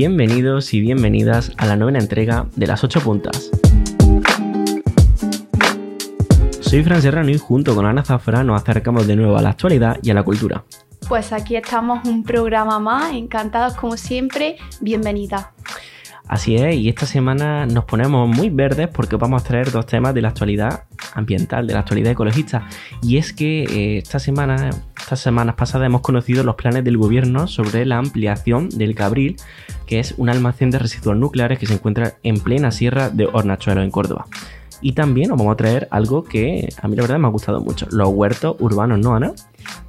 Bienvenidos y bienvenidas a la novena entrega de las 8 puntas. Soy Fran Serrano y junto con Ana Zafra nos acercamos de nuevo a la actualidad y a la cultura. Pues aquí estamos un programa más, encantados como siempre, bienvenida. Así es, y esta semana nos ponemos muy verdes porque vamos a traer dos temas de la actualidad ambiental, de la actualidad ecologista. Y es que eh, esta semana, estas semanas pasadas hemos conocido los planes del gobierno sobre la ampliación del Cabril, que es un almacén de residuos nucleares que se encuentra en plena sierra de Hornachuelo, en Córdoba. Y también os vamos a traer algo que a mí la verdad me ha gustado mucho, los huertos urbanos, ¿no, Ana?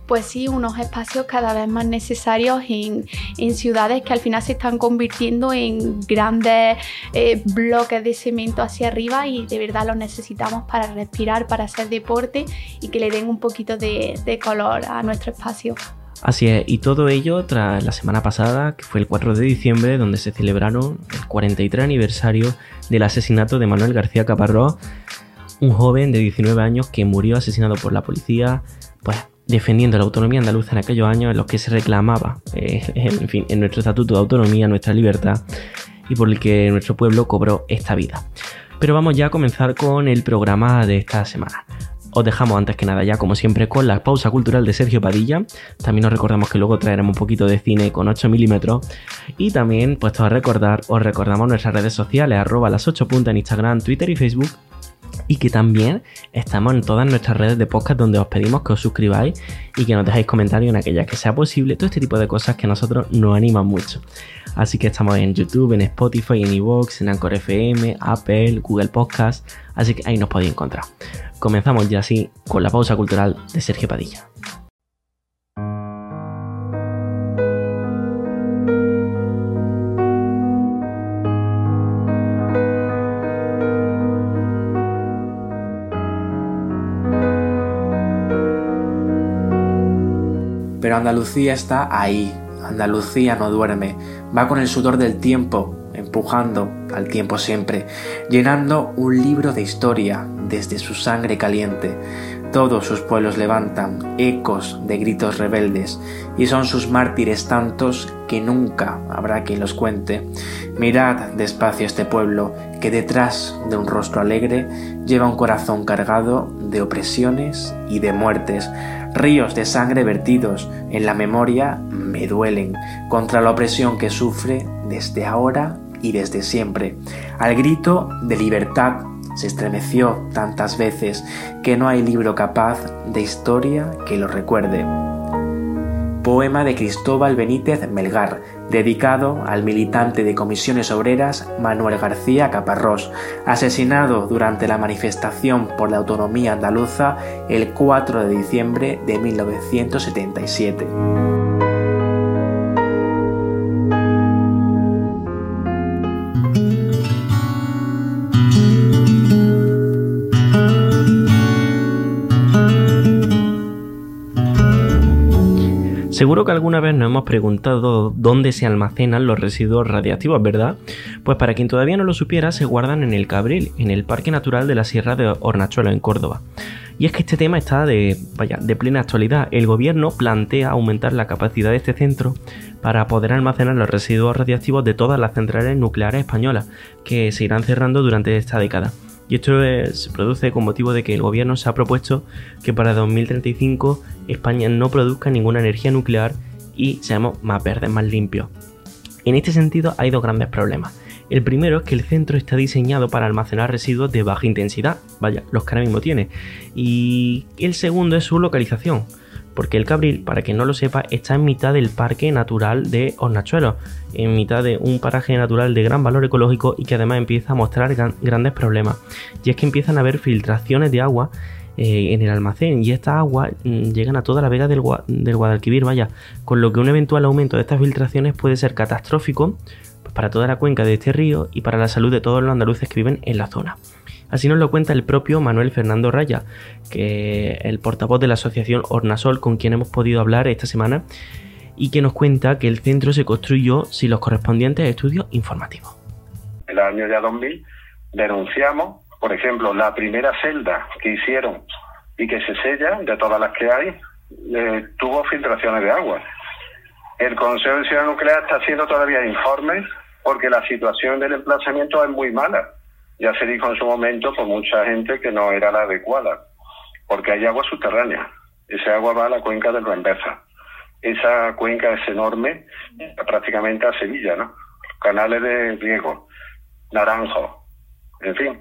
Pues sí, unos espacios cada vez más necesarios en, ciudades que al final se están convirtiendo en grandes eh, bloques de cemento hacia arriba y de verdad los necesitamos para respirar, para hacer deporte y que le den un poquito de, de color a nuestro espacio. Así es, y todo ello tras la semana pasada, que fue el 4 de diciembre, donde se celebraron el 43 aniversario del asesinato de Manuel García Caparrós, un joven de 19 años que murió asesinado por la policía, pues defendiendo la autonomía andaluza en aquellos años en los que se reclamaba, eh, en fin, en nuestro estatuto de autonomía, nuestra libertad, y por el que nuestro pueblo cobró esta vida. Pero vamos ya a comenzar con el programa de esta semana. Os dejamos antes que nada ya, como siempre, con la pausa cultural de Sergio Padilla. También os recordamos que luego traeremos un poquito de cine con 8 milímetros. Y también, puesto a recordar, os recordamos nuestras redes sociales, arroba las 8 puntas en Instagram, Twitter y Facebook. Y que también estamos en todas nuestras redes de podcast donde os pedimos que os suscribáis y que nos dejéis comentarios en aquellas que sea posible. Todo este tipo de cosas que a nosotros nos animan mucho. Así que estamos en YouTube, en Spotify, en Evox, en Anchor FM, Apple, Google Podcast. Así que ahí nos podéis encontrar comenzamos ya así con la pausa cultural de Sergio Padilla. Pero Andalucía está ahí, Andalucía no duerme, va con el sudor del tiempo, empujando al tiempo siempre, llenando un libro de historia desde su sangre caliente. Todos sus pueblos levantan ecos de gritos rebeldes, y son sus mártires tantos que nunca habrá quien los cuente. Mirad despacio este pueblo, que detrás de un rostro alegre lleva un corazón cargado de opresiones y de muertes. Ríos de sangre vertidos en la memoria me duelen contra la opresión que sufre desde ahora y desde siempre. Al grito de libertad se estremeció tantas veces que no hay libro capaz de historia que lo recuerde. Poema de Cristóbal Benítez Melgar, dedicado al militante de comisiones obreras Manuel García Caparrós, asesinado durante la manifestación por la autonomía andaluza el 4 de diciembre de 1977. Seguro que alguna vez nos hemos preguntado dónde se almacenan los residuos radiactivos, ¿verdad? Pues para quien todavía no lo supiera, se guardan en el Cabril, en el Parque Natural de la Sierra de Hornachuelo, en Córdoba. Y es que este tema está de, de plena actualidad. El gobierno plantea aumentar la capacidad de este centro para poder almacenar los residuos radiactivos de todas las centrales nucleares españolas que se irán cerrando durante esta década. Y esto se produce con motivo de que el gobierno se ha propuesto que para 2035 España no produzca ninguna energía nuclear y seamos más verdes, más limpios. En este sentido hay dos grandes problemas. El primero es que el centro está diseñado para almacenar residuos de baja intensidad, vaya, los que ahora mismo tiene. Y el segundo es su localización porque el Cabril, para quien no lo sepa, está en mitad del Parque Natural de Hornachuelos, en mitad de un paraje natural de gran valor ecológico y que además empieza a mostrar grandes problemas. Y es que empiezan a haber filtraciones de agua eh, en el almacén y estas aguas mm, llegan a toda la vega del, del, Guadalquivir, vaya, con lo que un eventual aumento de estas filtraciones puede ser catastrófico para toda la cuenca de este río y para la salud de todos los andaluces que viven en la zona. Así nos lo cuenta el propio Manuel Fernando Raya, que el portavoz de la asociación Ornasol con quien hemos podido hablar esta semana y que nos cuenta que el centro se construyó sin los correspondientes estudios informativos. En el año ya 2000 denunciamos, por ejemplo, la primera celda que hicieron y que se sella, de todas las que hay, eh, tuvo filtraciones de agua. El Consejo de Seguridad Nuclear está haciendo todavía informes porque la situación del emplazamiento es muy mala. Ya se dijo en su momento por mucha gente que no era la adecuada, porque hay agua subterránea. Ese agua va a la cuenca del Ruembeza. Esa cuenca es enorme, prácticamente a Sevilla, ¿no? Canales de riego, naranjo, en fin.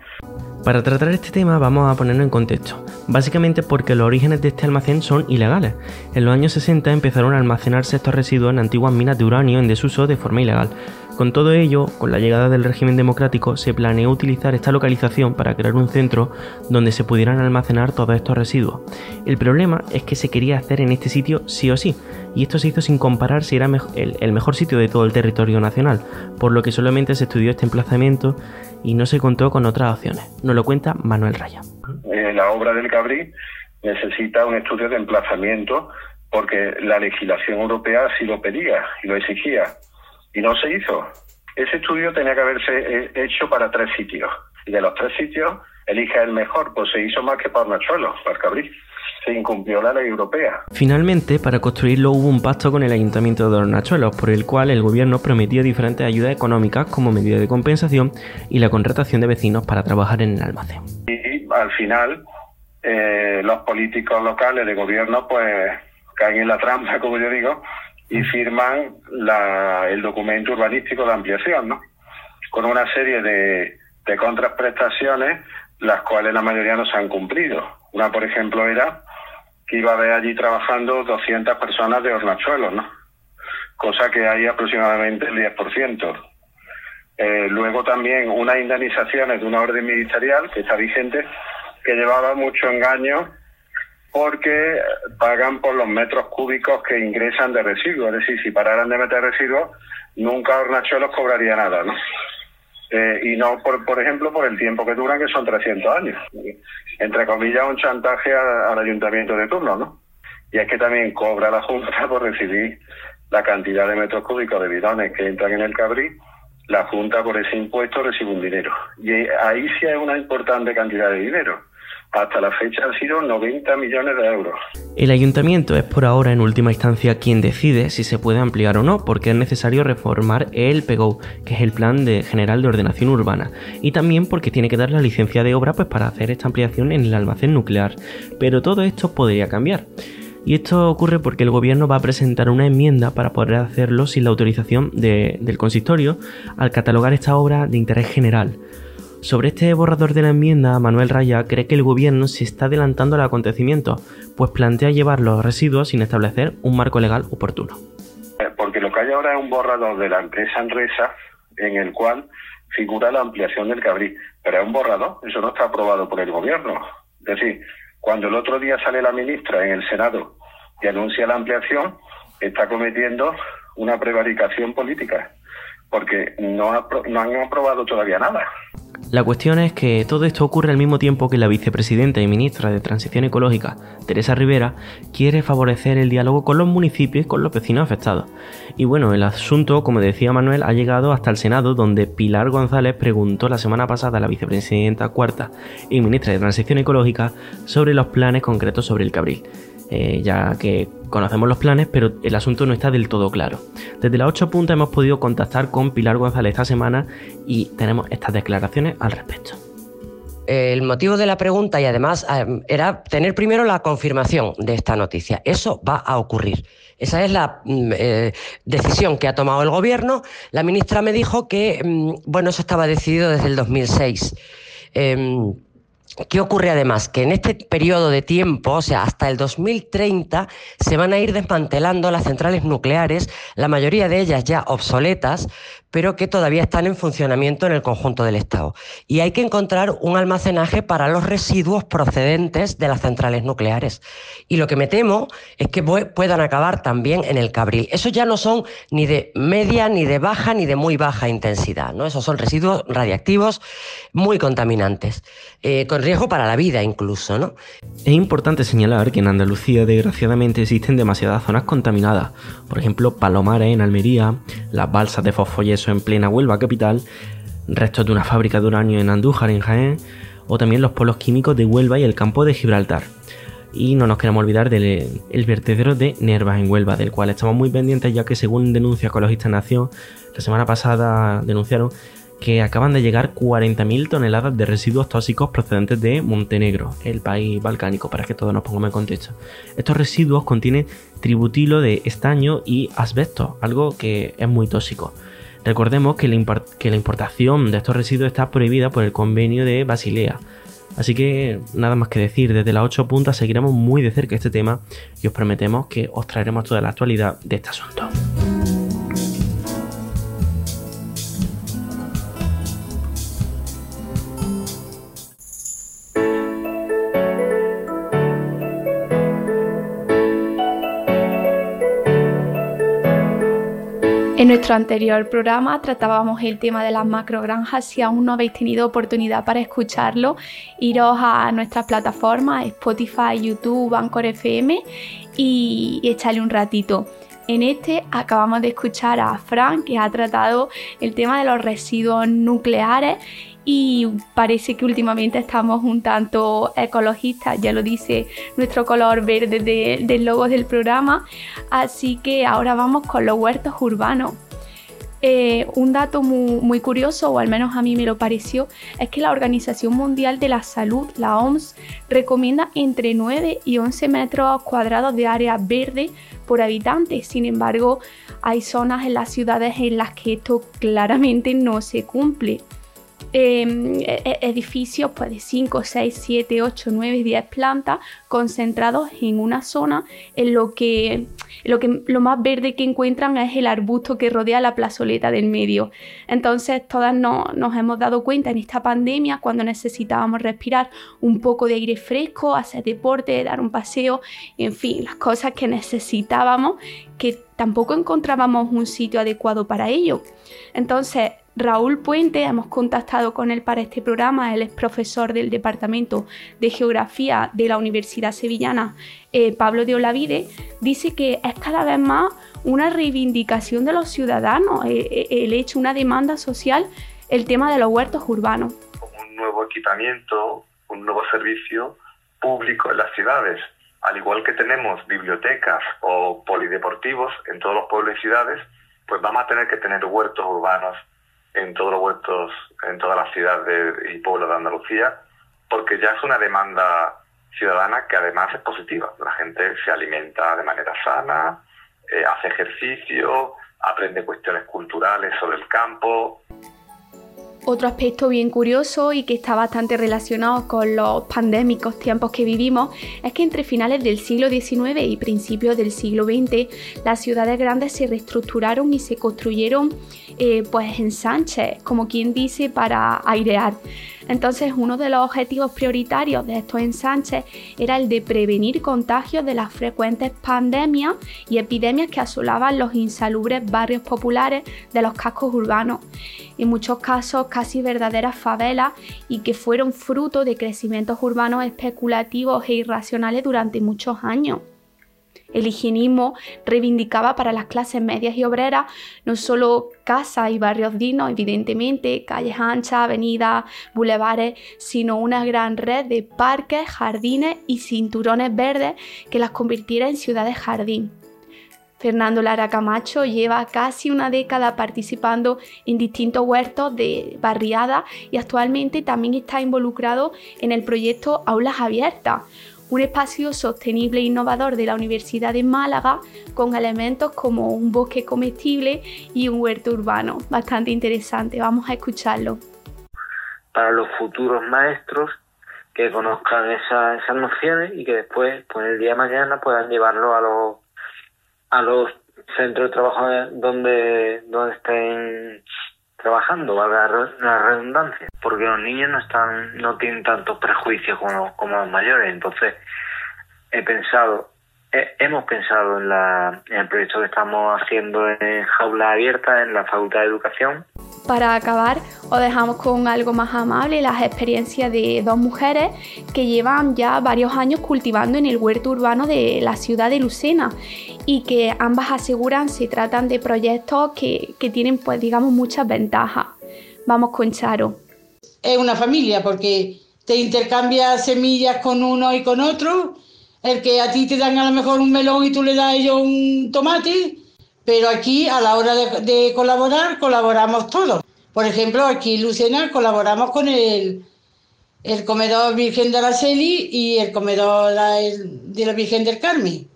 Para tratar este tema vamos a ponerlo en contexto, básicamente porque los orígenes de este almacén son ilegales. En los años 60 empezaron a almacenarse estos residuos en antiguas minas de uranio en desuso de forma ilegal, con todo ello, con la llegada del régimen democrático, se planeó utilizar esta localización para crear un centro donde se pudieran almacenar todos estos residuos. El problema es que se quería hacer en este sitio sí o sí, y esto se hizo sin comparar si era el, mejor sitio de todo el territorio nacional, por lo que solamente se estudió este emplazamiento y no se contó con otras opciones. Nos lo cuenta Manuel Raya. Eh, la obra del Cabrí necesita un estudio de emplazamiento porque la legislación europea sí lo pedía y lo exigía y no se hizo. Ese estudio tenía que haberse eh, hecho para tres sitios y de los tres sitios elige el mejor, pues se hizo más que para Nachuelo, para Cabrí. Se incumplió la ley europea. Finalmente, para construirlo hubo un pacto con el Ayuntamiento de Hornachuelos, por el cual el gobierno prometía diferentes ayudas económicas como medida de compensación y la contratación de vecinos para trabajar en el almacén. Y al final, eh, los políticos locales de gobierno pues caen en la trampa, como yo digo, y firman la, el documento urbanístico de ampliación, ¿no? Con una serie de, de contraprestaciones, las cuales la mayoría no se han cumplido. Una, por ejemplo, era que iba a haber allí trabajando 200 personas de hornachuelos, ¿no? Cosa que hay aproximadamente el 10%. Eh, luego también unas indemnizaciones de una orden ministerial que está vigente, que llevaba mucho engaño porque pagan por los metros cúbicos que ingresan de residuos. Es decir, si pararan de meter residuos, nunca Hornachuelos cobraría nada, ¿no? Eh, y no, por, por ejemplo, por el tiempo que duran, que son 300 años. Entre comillas, un chantaje al ayuntamiento de turno, ¿no? Y es que también cobra la Junta por recibir la cantidad de metros cúbicos de bidones que entran en el Cabrí. La Junta, por ese impuesto, recibe un dinero. Y ahí sí hay una importante cantidad de dinero hasta la fecha han sido 90 millones de euros. El ayuntamiento es por ahora en última instancia quien decide si se puede ampliar o no, porque es necesario reformar el PEGO, que es el Plan General de Ordenación Urbana, y también porque tiene que dar la licencia de obra pues, para hacer esta ampliación en el almacén nuclear. Pero todo esto podría cambiar. Y esto ocurre porque el gobierno va a presentar una enmienda para poder hacerlo sin la autorización del consistorio al catalogar esta obra de interés general. Sobre este borrador de la enmienda, Manuel Raya cree que el gobierno se está adelantando al acontecimiento, pues plantea llevar los residuos sin establecer un marco legal oportuno. Porque lo que hay ahora es un borrador de la empresa Enresa en el cual figura la ampliación del Cabrí, pero es un borrador, eso no está aprobado por el gobierno. Es decir, cuando el otro día sale la ministra en el Senado y anuncia la ampliación, está cometiendo una prevaricación política, porque no, han aprobado todavía nada. La cuestión es que todo esto ocurre al mismo tiempo que la vicepresidenta y ministra de Transición Ecológica, Teresa Rivera, quiere favorecer el diálogo con los municipios y con los vecinos afectados. Y bueno, el asunto, como decía Manuel, ha llegado hasta el Senado, donde Pilar González preguntó la semana pasada a la vicepresidenta cuarta y ministra de Transición Ecológica sobre los planes concretos sobre el Cabril. Eh, ya que conocemos los planes, pero el asunto no está del todo claro. Desde las 8 puntas hemos podido contactar con Pilar González esta semana y tenemos estas declaraciones al respecto. El motivo de la pregunta y además eh, era tener primero la confirmación de esta noticia. Eso va a ocurrir. Esa es la mm, eh, decisión que ha tomado el gobierno. La ministra me dijo que, mm, bueno, eso estaba decidido desde el 2006. ¿Qué ocurre además? Que en este periodo de tiempo, o sea, hasta el 2030, se van a ir desmantelando las centrales nucleares, la mayoría de ellas ya obsoletas, pero que todavía están en funcionamiento en el conjunto del Estado. Y hay que encontrar un almacenaje para los residuos procedentes de las centrales nucleares. Y lo que me temo es que puedan acabar también en el Cabril. Esos ya no son ni de media, ni de baja, ni de muy baja intensidad. ¿no? Esos son residuos radiactivos muy contaminantes, eh, con riesgo para la vida incluso. ¿no? Es importante señalar que en Andalucía desgraciadamente existen demasiadas zonas contaminadas. Por ejemplo, Palomares en Almería, las balsas de fosfoyeso en plena Huelva capital, restos de una fábrica de uranio en Andújar, en Jaén, o también los polos químicos de Huelva y el campo de Gibraltar. Y no nos queremos olvidar del el vertedero de Nervas en Huelva, del cual estamos muy pendientes ya que según denuncia Ecologista Nación, la semana pasada denunciaron que acaban de llegar 40.000 toneladas de residuos tóxicos procedentes de Montenegro, el país balcánico, para que todos nos pongamos en contexto. Estos residuos contienen tributilo de estaño y asbesto, algo que es muy tóxico. Recordemos que la, que la importación de estos residuos está prohibida por el convenio de Basilea. Así que nada más que decir, desde las 8 puntas seguiremos muy de cerca este tema y os prometemos que os traeremos toda la actualidad de este asunto. Nuestro anterior programa tratábamos el tema de las macrogranjas. Si aún no habéis tenido oportunidad para escucharlo, iros a nuestras plataformas Spotify, YouTube, Anchor FM y, echarle un ratito. En este acabamos de escuchar a Frank que ha tratado el tema de los residuos nucleares y parece que últimamente estamos un tanto ecologistas, ya lo dice nuestro color verde del logo del programa, así que ahora vamos con los huertos urbanos. Eh, un dato muy, curioso, o al menos a mí me lo pareció, es que la Organización Mundial de la Salud, la OMS, recomienda entre 9 y 11 metros cuadrados de área verde por habitante. Sin embargo, hay zonas en las ciudades en las que esto claramente no se cumple. Em, e, e, edificios pues, de 5, 6, 7, 8, 9, 10 plantas concentrados en una zona en lo que, lo que lo más verde que encuentran es el arbusto que rodea la plazoleta del medio. Entonces todas no, nos hemos dado cuenta en esta pandemia cuando necesitábamos respirar un poco de aire fresco, hacer deporte, dar un paseo, en fin, las cosas que necesitábamos que tampoco encontrábamos un sitio adecuado para ello. Entonces, Raúl Puente, hemos contactado con él para este programa, él es profesor del Departamento de Geografía de la Universidad Sevillana eh, Pablo de Olavide, dice que es cada vez más una reivindicación de los ciudadanos, eh, eh, el hecho, una demanda social, el tema de los huertos urbanos. Un nuevo equipamiento, un nuevo servicio público en las ciudades. Al igual que tenemos bibliotecas o polideportivos en todos los pueblos y ciudades, pues vamos a tener que tener huertos urbanos en todos los huertos, en todas las ciudades y pueblos de Andalucía, porque ya es una demanda ciudadana que además es positiva. La gente se alimenta de manera sana, eh, hace ejercicio, aprende cuestiones culturales sobre el campo. Otro aspecto bien curioso y que está bastante relacionado con los pandémicos tiempos que vivimos es que entre finales del siglo XIX y principios del siglo XX las ciudades grandes se reestructuraron y se construyeron eh, pues ensanches, como quien dice, para airear. Entonces, uno de los objetivos prioritarios de estos ensanches era el de prevenir contagios de las frecuentes pandemias y epidemias que asolaban los insalubres barrios populares de los cascos urbanos. En muchos casos, casi verdaderas favelas y que fueron fruto de crecimientos urbanos especulativos e irracionales durante muchos años. El higienismo reivindicaba para las clases medias y obreras no solo casas y barrios dignos, evidentemente, calles anchas, avenidas, bulevares, sino una gran red de parques, jardines y cinturones verdes que las convirtiera en ciudades jardín. Fernando Lara Camacho lleva casi una década participando en distintos huertos de barriada y actualmente también está involucrado en el proyecto Aulas Abiertas, un espacio sostenible e innovador de la Universidad de Málaga con elementos como un bosque comestible y un huerto urbano. Bastante interesante, vamos a escucharlo. Para los futuros maestros que conozcan esas, nociones y que después, pues el día de mañana, puedan llevarlo a los, a los centros de trabajo donde, donde estén trabajando, valga la redundancia, porque los niños no están, no tienen tantos prejuicios como, como los mayores, entonces he pensado, hemos pensado en, la, en el proyecto que estamos haciendo en Jaula Abierta en la Facultad de Educación. Para acabar, os dejamos con algo más amable, las experiencias de dos mujeres que llevan ya varios años cultivando en el huerto urbano de la ciudad de Lucena y que ambas aseguran se tratan de proyectos que, que tienen, pues digamos, muchas ventajas. Vamos con Charo. Es una familia porque te intercambias semillas con uno y con otro el que a ti te dan a lo mejor un melón y tú le das a ellos un tomate, pero aquí a la hora de, colaborar, colaboramos todos. Por ejemplo, aquí en Lucena colaboramos con el, el comedor Virgen de Araceli y el comedor de la Virgen del Carmen.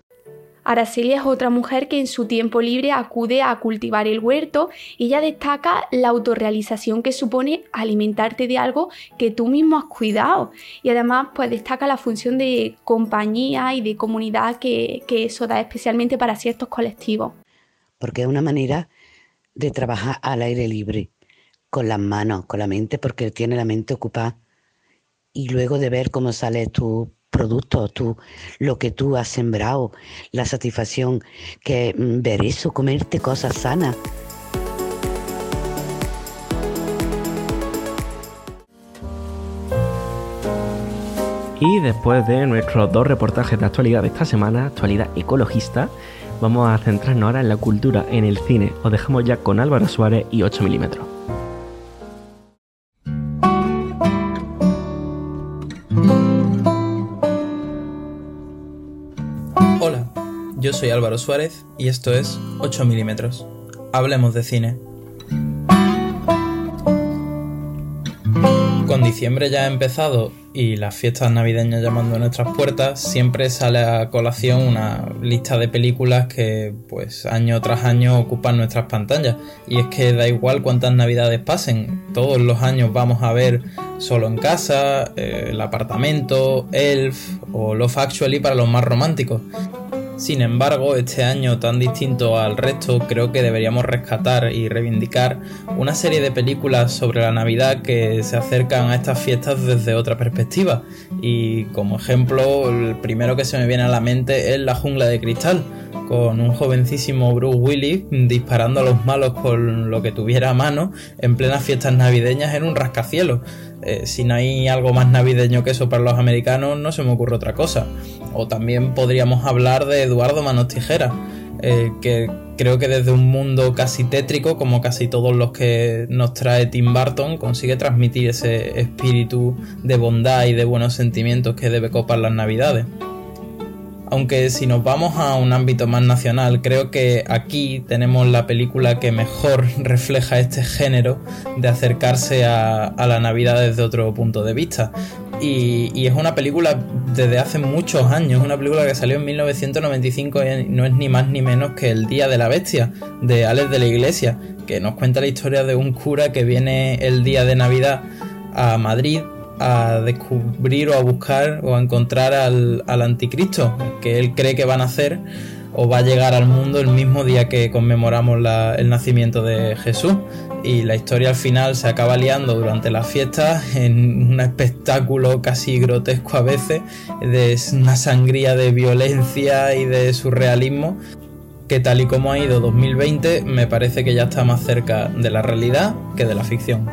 Araceli es otra mujer que en su tiempo libre acude a cultivar el huerto y ella destaca la autorrealización que supone alimentarte de algo que tú mismo has cuidado y además pues destaca la función de compañía y de comunidad que, que eso da especialmente para ciertos colectivos. Porque es una manera de trabajar al aire libre, con las manos, con la mente, porque tiene la mente ocupada y luego de ver cómo sale tu producto, tú, lo que tú has sembrado, la satisfacción que mm, ver eso, comerte cosas sanas. Y después de nuestros dos reportajes de actualidad de esta semana, actualidad ecologista, vamos a centrarnos ahora en la cultura, en el cine. Os dejamos ya con Álvaro Suárez y 8 milímetros. Álvaro Suárez y esto es 8 milímetros. Hablemos de cine. Con diciembre ya ha empezado y las fiestas navideñas llamando a nuestras puertas, siempre sale a colación una lista de películas que pues año tras año ocupan nuestras pantallas. Y es que da igual cuántas navidades pasen, todos los años vamos a ver Solo en casa, eh, El apartamento, Elf o Love Actually para los más románticos. Sin embargo, este año tan distinto al resto, creo que deberíamos rescatar y reivindicar una serie de películas sobre la Navidad que se acercan a estas fiestas desde otra perspectiva. Y como ejemplo, el primero que se me viene a la mente es La jungla de cristal, con un jovencísimo Bruce Willis disparando a los malos con lo que tuviera a mano en plenas fiestas navideñas en un rascacielos. Eh, si no hay algo más navideño que eso para los americanos, no se me ocurre otra cosa. O también podríamos hablar de Eduardo Manos Tijeras, eh, que creo que desde un mundo casi tétrico, como casi todos los que nos trae Tim Burton, consigue transmitir ese espíritu de bondad y de buenos sentimientos que debe copar las navidades aunque si nos vamos a un ámbito más nacional, creo que aquí tenemos la película que mejor refleja este género de acercarse a, la Navidad desde otro punto de vista. Y, es una película desde hace muchos años, una película que salió en 1995 y no es ni más ni menos que El Día de la Bestia, de Alex de la Iglesia, que nos cuenta la historia de un cura que viene el día de Navidad a Madrid a descubrir o a buscar o a encontrar al, anticristo que él cree que van a hacer o va a llegar al mundo el mismo día que conmemoramos el nacimiento de Jesús. Y la historia al final se acaba liando durante las fiestas en un espectáculo casi grotesco a veces, de una sangría de violencia y de surrealismo, que tal y como ha ido 2020 me parece que ya está más cerca de la realidad que de la ficción.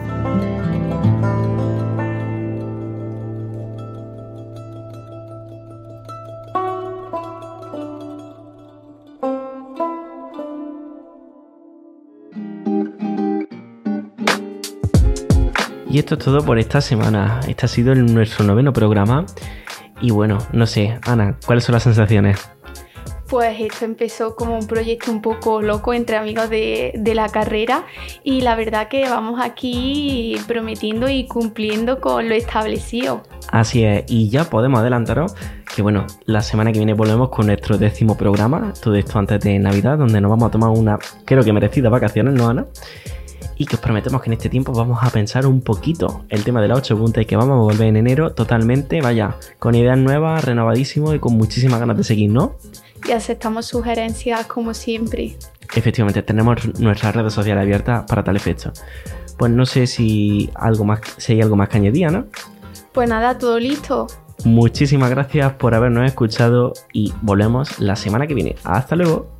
Y esto es todo por esta semana. Este ha sido nuestro noveno programa. Y bueno, no sé, Ana, ¿cuáles son las sensaciones? Pues esto empezó como un proyecto un poco loco entre amigos de, de, la carrera y la verdad que vamos aquí prometiendo y cumpliendo con lo establecido. Así es, y ya podemos adelantaros que bueno, la semana que viene volvemos con nuestro décimo programa, todo esto antes de Navidad, donde nos vamos a tomar una, creo que merecida vacaciones, ¿no, Ana? Y que os prometemos que en este tiempo vamos a pensar un poquito el tema de la 8 punta y que vamos a volver en enero totalmente, vaya, con ideas nuevas, renovadísimo y con muchísimas ganas de seguir, ¿no? Y aceptamos sugerencias como siempre. Efectivamente, tenemos nuestras redes sociales abiertas para tal efecto. Pues no sé si algo más, si hay algo más que añadir, ¿no? Pues nada, todo listo. Muchísimas gracias por habernos escuchado y volvemos la semana que viene. Hasta luego.